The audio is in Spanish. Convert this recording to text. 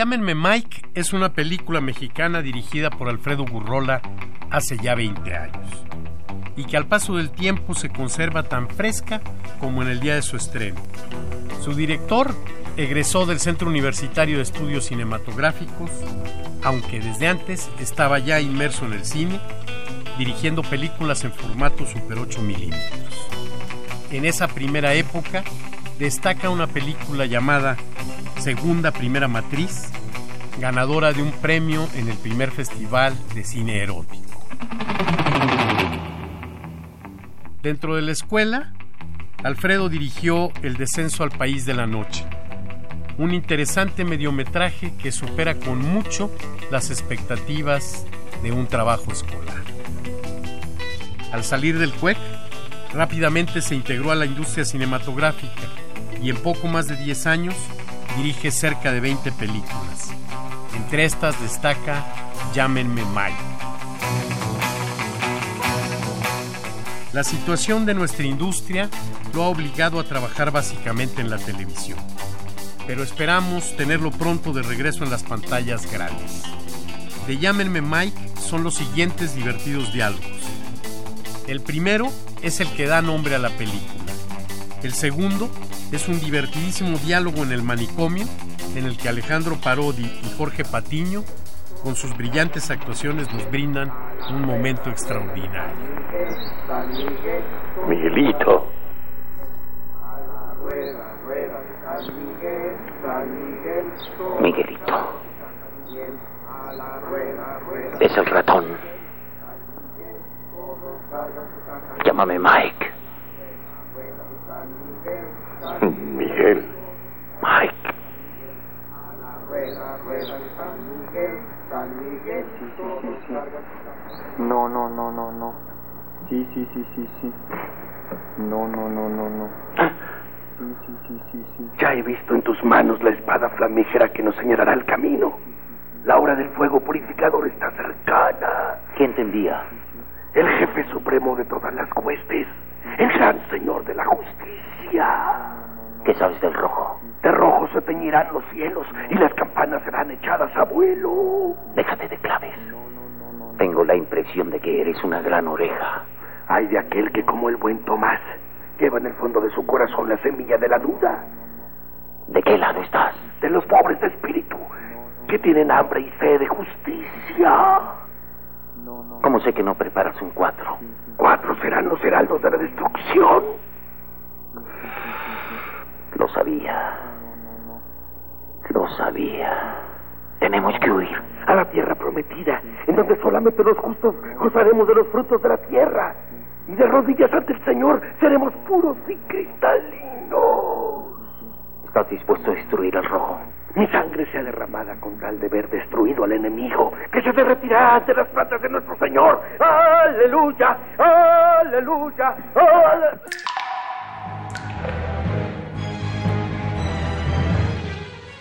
Llámenme Mike es una película mexicana dirigida por Alfredo Gurrola hace ya 20 años y que al paso del tiempo se conserva tan fresca como en el día de su estreno. Su director egresó del Centro Universitario de Estudios Cinematográficos, aunque desde antes estaba ya inmerso en el cine, dirigiendo películas en formato Super 8 milímetros. En esa primera época destaca una película llamada Segunda Primera Matriz, ganadora de un premio en el primer Festival de Cine Erótico. Dentro de la escuela, Alfredo dirigió El descenso al país de la noche, un interesante mediometraje que supera con mucho las expectativas de un trabajo escolar. Al salir del CUEC, rápidamente se integró a la industria cinematográfica y en poco más de 10 años dirige cerca de 20 películas. Entre estas destaca Llámenme Mike. La situación de nuestra industria lo ha obligado a trabajar básicamente en la televisión, pero esperamos tenerlo pronto de regreso en las pantallas grandes. De Llámenme Mike son los siguientes divertidos diálogos. El primero es el que da nombre a la película. El segundo es un divertidísimo diálogo en el manicomio en el que Alejandro Parodi y Jorge Patiño, con sus brillantes actuaciones, nos brindan un momento extraordinario. Miguelito. Miguelito. Es el ratón. Llámame Mike. Miguel. Mike. No, no, no, no, no. Sí, sí, sí, sí, sí. No, no, no, no, no. Sí, sí, sí, sí, sí. Ya he visto en tus manos la espada flamígera que nos señalará el camino. La hora del fuego purificador está cercana. ¿Quién te envía? El jefe supremo de todas las huestes. El gran señor de la justicia. ¿Qué sabes del rojo? De rojo se teñirán los cielos y las campanas serán echadas a vuelo. Déjate de claves. Tengo la impresión de que eres una gran oreja. Hay de aquel que, como el buen Tomás, lleva en el fondo de su corazón la semilla de la duda. ¿De qué lado estás? De los pobres de espíritu, que tienen hambre y sed de justicia. ¿Cómo sé que no preparas un cuatro? Cuatro serán los heraldos de la destrucción. Lo sabía. Lo sabía. Tenemos que huir. A la tierra prometida, en donde solamente los justos gozaremos de los frutos de la tierra. Y de rodillas ante el Señor seremos puros y cristalinos. ¿Estás dispuesto a destruir al rojo? Mi sangre sea derramada con tal de ver destruido al enemigo, que se derretirá ante las plantas de nuestro Señor. ¡Aleluya! ¡Aleluya! ¡Aleluya!